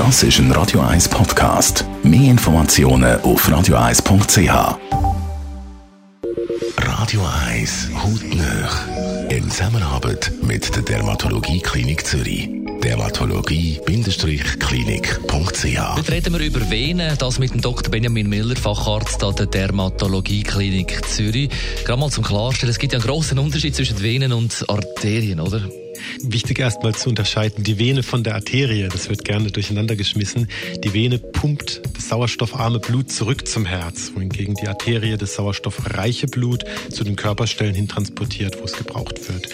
Das ist ein Radio 1 Podcast. Mehr Informationen auf radio1.ch. Radio 1 Hautnöch. In Zusammenarbeit mit der Dermatologie Klinik Zürich. Dermatologie-klinik.ch Heute reden wir über Venen, das mit dem Dr. Benjamin Miller, Facharzt an der Dermatologie Klinik Zürich. Gerade mal zum Klarstellen, es gibt ja einen grossen Unterschied zwischen Venen und Arterien, oder? Wichtig erstmal zu unterscheiden, die Vene von der Arterie, das wird gerne durcheinander geschmissen. Die Vene pumpt das sauerstoffarme Blut zurück zum Herz, wohingegen die Arterie das sauerstoffreiche Blut zu den Körperstellen hin transportiert, wo es gebraucht wird.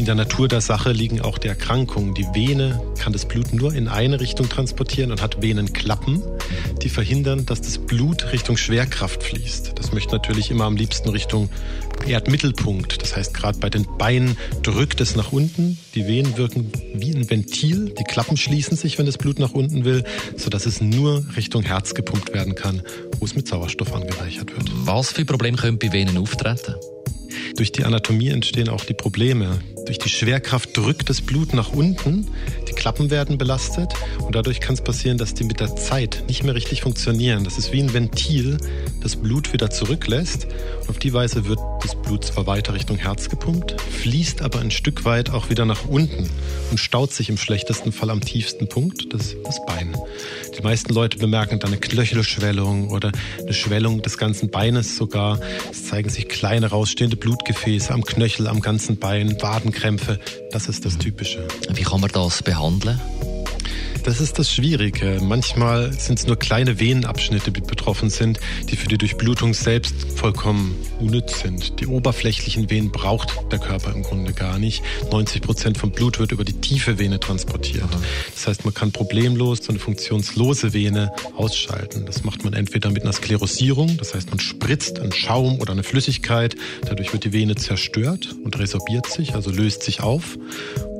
In der Natur der Sache liegen auch die Erkrankungen. Die Vene kann das Blut nur in eine Richtung transportieren und hat Venenklappen, die verhindern, dass das Blut Richtung Schwerkraft fließt. Das möchte natürlich immer am liebsten Richtung Erdmittelpunkt. Das heißt, gerade bei den Beinen drückt es nach unten. Die Venen wirken wie ein Ventil. Die Klappen schließen sich, wenn das Blut nach unten will, sodass es nur Richtung Herz gepumpt werden kann, wo es mit Sauerstoff angereichert wird. Was für Probleme können bei Venen auftreten? Durch die Anatomie entstehen auch die Probleme. Durch die Schwerkraft drückt das Blut nach unten, die Klappen werden belastet und dadurch kann es passieren, dass die mit der Zeit nicht mehr richtig funktionieren. Das ist wie ein Ventil, das Blut wieder zurücklässt. Auf die Weise wird das Blut zwar weiter Richtung Herz gepumpt, fließt aber ein Stück weit auch wieder nach unten und staut sich im schlechtesten Fall am tiefsten Punkt, das das Bein. Die meisten Leute bemerken dann eine Knöchelschwellung oder eine Schwellung des ganzen Beines sogar. Es zeigen sich kleine rausstehende Blutgefäße am Knöchel, am ganzen Bein, Wadenkrämpfe. Das ist das Typische. Wie kann man das behandeln? handeln? Das ist das Schwierige. Manchmal sind es nur kleine Venenabschnitte, die betroffen sind, die für die Durchblutung selbst vollkommen unnütz sind. Die oberflächlichen Venen braucht der Körper im Grunde gar nicht. 90 Prozent vom Blut wird über die tiefe Vene transportiert. Das heißt, man kann problemlos so eine funktionslose Vene ausschalten. Das macht man entweder mit einer Sklerosierung, das heißt, man spritzt einen Schaum oder eine Flüssigkeit, dadurch wird die Vene zerstört und resorbiert sich, also löst sich auf.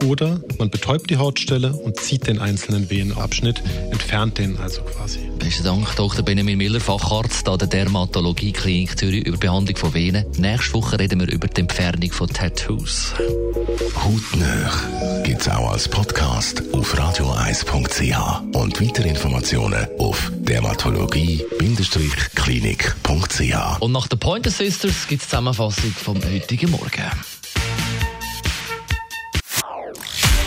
Oder man betäubt die Hautstelle und zieht den einzelnen Venenabschnitt, entfernt den also quasi. Besten Dank, Dr. Benjamin Miller, Facharzt an der Dermatologie Klinik Zürich über Behandlung von Venen. Nächste Woche reden wir über die Entfernung von Tattoos. Hautnöch gibt's auch als Podcast auf radio1.ch und weitere Informationen auf dermatologie-klinik.ch. Und nach den Pointer Sisters gibt es Zusammenfassung vom heutigen Morgen.